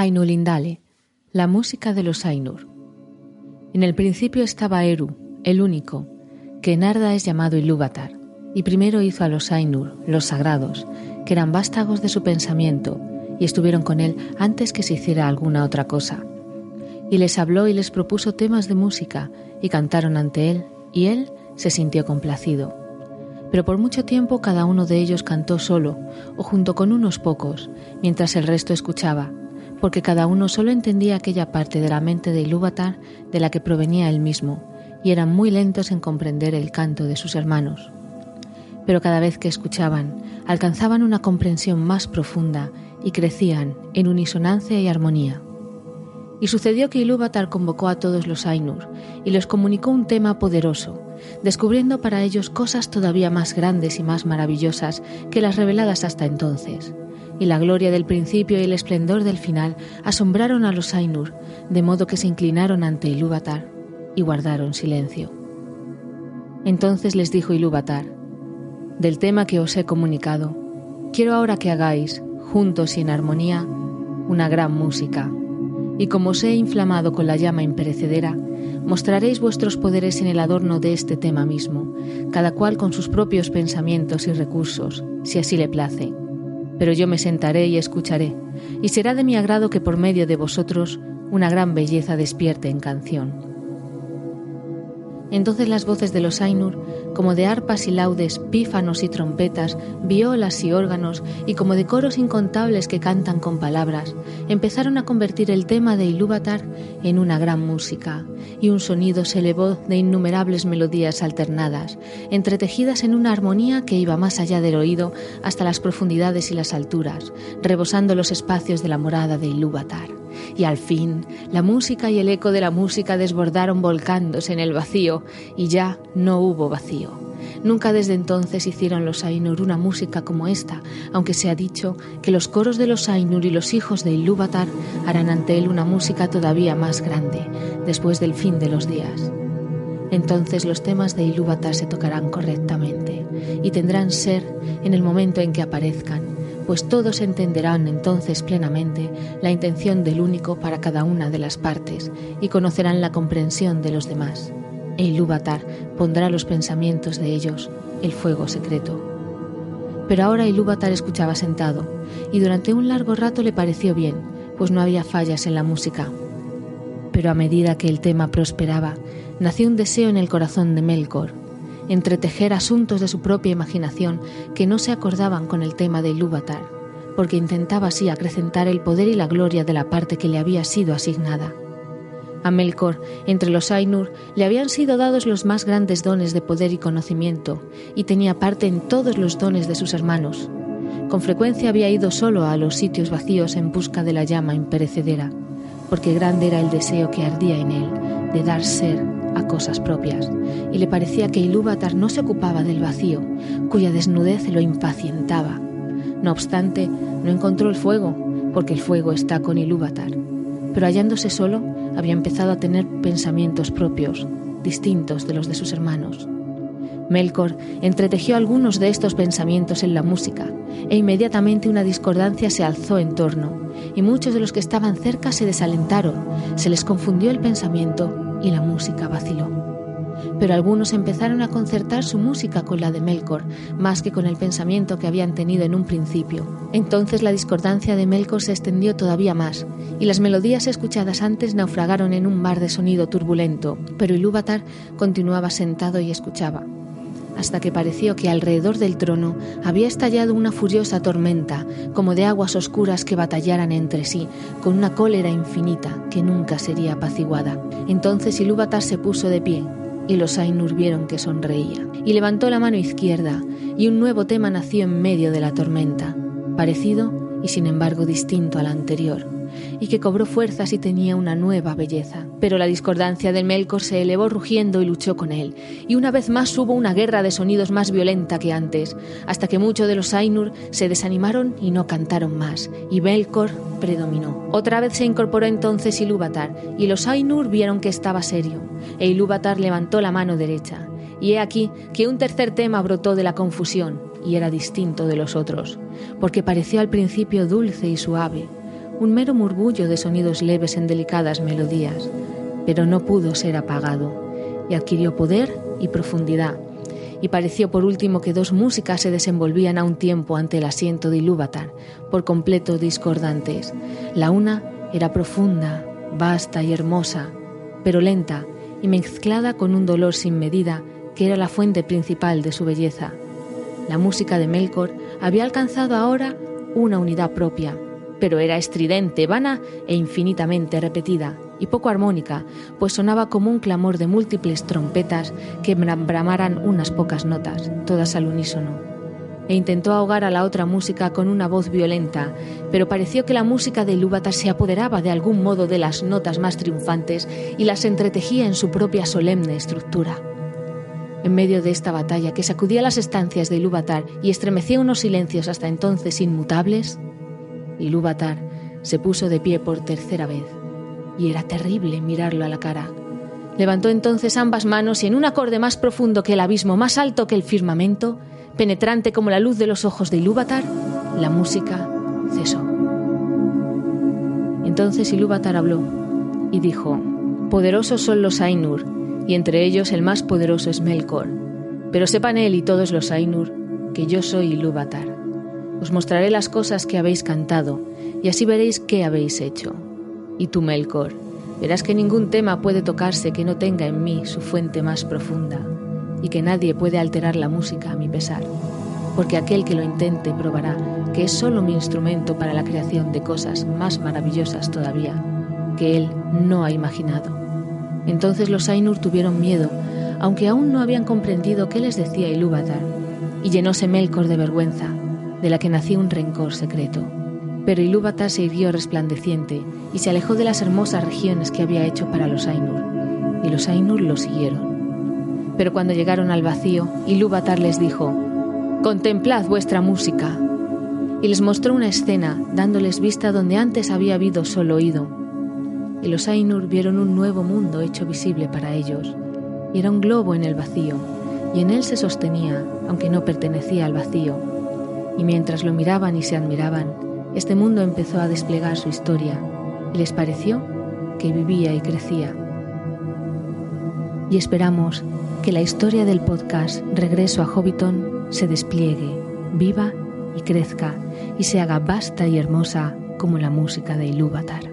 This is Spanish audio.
Ainulindale, la música de los Ainur. En el principio estaba Eru, el único, que en Arda es llamado Ilúvatar, y primero hizo a los Ainur, los sagrados, que eran vástagos de su pensamiento, y estuvieron con él antes que se hiciera alguna otra cosa. Y les habló y les propuso temas de música, y cantaron ante él, y él se sintió complacido. Pero por mucho tiempo cada uno de ellos cantó solo, o junto con unos pocos, mientras el resto escuchaba, porque cada uno solo entendía aquella parte de la mente de Ilúvatar de la que provenía él mismo, y eran muy lentos en comprender el canto de sus hermanos. Pero cada vez que escuchaban, alcanzaban una comprensión más profunda y crecían en unisonancia y armonía. Y sucedió que Ilúvatar convocó a todos los Ainur y les comunicó un tema poderoso, descubriendo para ellos cosas todavía más grandes y más maravillosas que las reveladas hasta entonces y la gloria del principio y el esplendor del final asombraron a los Ainur, de modo que se inclinaron ante Ilúvatar y guardaron silencio. Entonces les dijo Ilúvatar, del tema que os he comunicado, quiero ahora que hagáis, juntos y en armonía, una gran música, y como os he inflamado con la llama imperecedera, mostraréis vuestros poderes en el adorno de este tema mismo, cada cual con sus propios pensamientos y recursos, si así le place pero yo me sentaré y escucharé, y será de mi agrado que por medio de vosotros una gran belleza despierte en canción. Entonces las voces de los Ainur, como de arpas y laudes, pífanos y trompetas, violas y órganos, y como de coros incontables que cantan con palabras, empezaron a convertir el tema de Ilúvatar en una gran música, y un sonido se elevó de innumerables melodías alternadas, entretejidas en una armonía que iba más allá del oído hasta las profundidades y las alturas, rebosando los espacios de la morada de Ilúvatar. Y al fin, la música y el eco de la música desbordaron volcándose en el vacío, y ya no hubo vacío. Nunca desde entonces hicieron los Ainur una música como esta, aunque se ha dicho que los coros de los Ainur y los hijos de Ilúvatar harán ante él una música todavía más grande, después del fin de los días. Entonces los temas de Ilúvatar se tocarán correctamente y tendrán ser en el momento en que aparezcan, pues todos entenderán entonces plenamente la intención del único para cada una de las partes y conocerán la comprensión de los demás. E Ilúvatar pondrá los pensamientos de ellos el fuego secreto. Pero ahora Ilúvatar escuchaba sentado, y durante un largo rato le pareció bien, pues no había fallas en la música. Pero a medida que el tema prosperaba, nació un deseo en el corazón de Melkor, entretejer asuntos de su propia imaginación que no se acordaban con el tema de Ilúvatar, porque intentaba así acrecentar el poder y la gloria de la parte que le había sido asignada. A Melkor, entre los Ainur, le habían sido dados los más grandes dones de poder y conocimiento, y tenía parte en todos los dones de sus hermanos. Con frecuencia había ido solo a los sitios vacíos en busca de la llama imperecedera, porque grande era el deseo que ardía en él de dar ser a cosas propias, y le parecía que Ilúvatar no se ocupaba del vacío, cuya desnudez lo impacientaba. No obstante, no encontró el fuego, porque el fuego está con Ilúvatar. Pero hallándose solo, había empezado a tener pensamientos propios, distintos de los de sus hermanos. Melkor entretejió algunos de estos pensamientos en la música, e inmediatamente una discordancia se alzó en torno, y muchos de los que estaban cerca se desalentaron, se les confundió el pensamiento y la música vaciló. Pero algunos empezaron a concertar su música con la de Melkor, más que con el pensamiento que habían tenido en un principio. Entonces la discordancia de Melkor se extendió todavía más, y las melodías escuchadas antes naufragaron en un mar de sonido turbulento, pero Ilúvatar continuaba sentado y escuchaba hasta que pareció que alrededor del trono había estallado una furiosa tormenta, como de aguas oscuras que batallaran entre sí, con una cólera infinita que nunca sería apaciguada. Entonces Ilúvatar se puso de pie, y los Ainur vieron que sonreía, y levantó la mano izquierda, y un nuevo tema nació en medio de la tormenta, parecido y sin embargo distinto al anterior y que cobró fuerzas y tenía una nueva belleza. Pero la discordancia de Melkor se elevó rugiendo y luchó con él, y una vez más hubo una guerra de sonidos más violenta que antes, hasta que muchos de los Ainur se desanimaron y no cantaron más, y Melkor predominó. Otra vez se incorporó entonces Ilúvatar, y los Ainur vieron que estaba serio, e Ilúvatar levantó la mano derecha. Y he aquí que un tercer tema brotó de la confusión, y era distinto de los otros, porque pareció al principio dulce y suave, un mero murmullo de sonidos leves en delicadas melodías, pero no pudo ser apagado y adquirió poder y profundidad, y pareció por último que dos músicas se desenvolvían a un tiempo ante el asiento de Ilúvatar, por completo discordantes. La una era profunda, vasta y hermosa, pero lenta y mezclada con un dolor sin medida que era la fuente principal de su belleza. La música de Melkor había alcanzado ahora una unidad propia, pero era estridente, vana e infinitamente repetida, y poco armónica, pues sonaba como un clamor de múltiples trompetas que bramaran unas pocas notas, todas al unísono. E intentó ahogar a la otra música con una voz violenta, pero pareció que la música de Ilúvatar se apoderaba de algún modo de las notas más triunfantes y las entretejía en su propia solemne estructura. En medio de esta batalla que sacudía las estancias de Ilúvatar y estremecía unos silencios hasta entonces inmutables, Ilúvatar se puso de pie por tercera vez y era terrible mirarlo a la cara. Levantó entonces ambas manos y en un acorde más profundo que el abismo, más alto que el firmamento, penetrante como la luz de los ojos de Ilúvatar, la música cesó. Entonces Ilúvatar habló y dijo: Poderosos son los Ainur, y entre ellos el más poderoso es Melkor. Pero sepan él y todos los Ainur que yo soy Ilúvatar. Os mostraré las cosas que habéis cantado, y así veréis qué habéis hecho y tú, Melkor, verás que ningún tema puede tocarse que no tenga en mí su fuente más profunda, y que nadie puede alterar la música a mi pesar, porque aquel que lo intente probará que es solo mi instrumento para la creación de cosas más maravillosas todavía, que él no ha imaginado. Entonces los Ainur tuvieron miedo, aunque aún no habían comprendido qué les decía Ilúvatar, y llenóse Melkor de vergüenza, de la que nacía un rencor secreto. Pero Ilúvatar se irguió resplandeciente y se alejó de las hermosas regiones que había hecho para los Ainur, y los Ainur lo siguieron. Pero cuando llegaron al vacío, Ilúvatar les dijo, Contemplad vuestra música. Y les mostró una escena, dándoles vista donde antes había habido solo oído. Y los Ainur vieron un nuevo mundo hecho visible para ellos. Y era un globo en el vacío, y en él se sostenía, aunque no pertenecía al vacío. Y mientras lo miraban y se admiraban, este mundo empezó a desplegar su historia y les pareció que vivía y crecía. Y esperamos que la historia del podcast Regreso a Hobbiton se despliegue, viva y crezca y se haga vasta y hermosa como la música de Ilúvatar.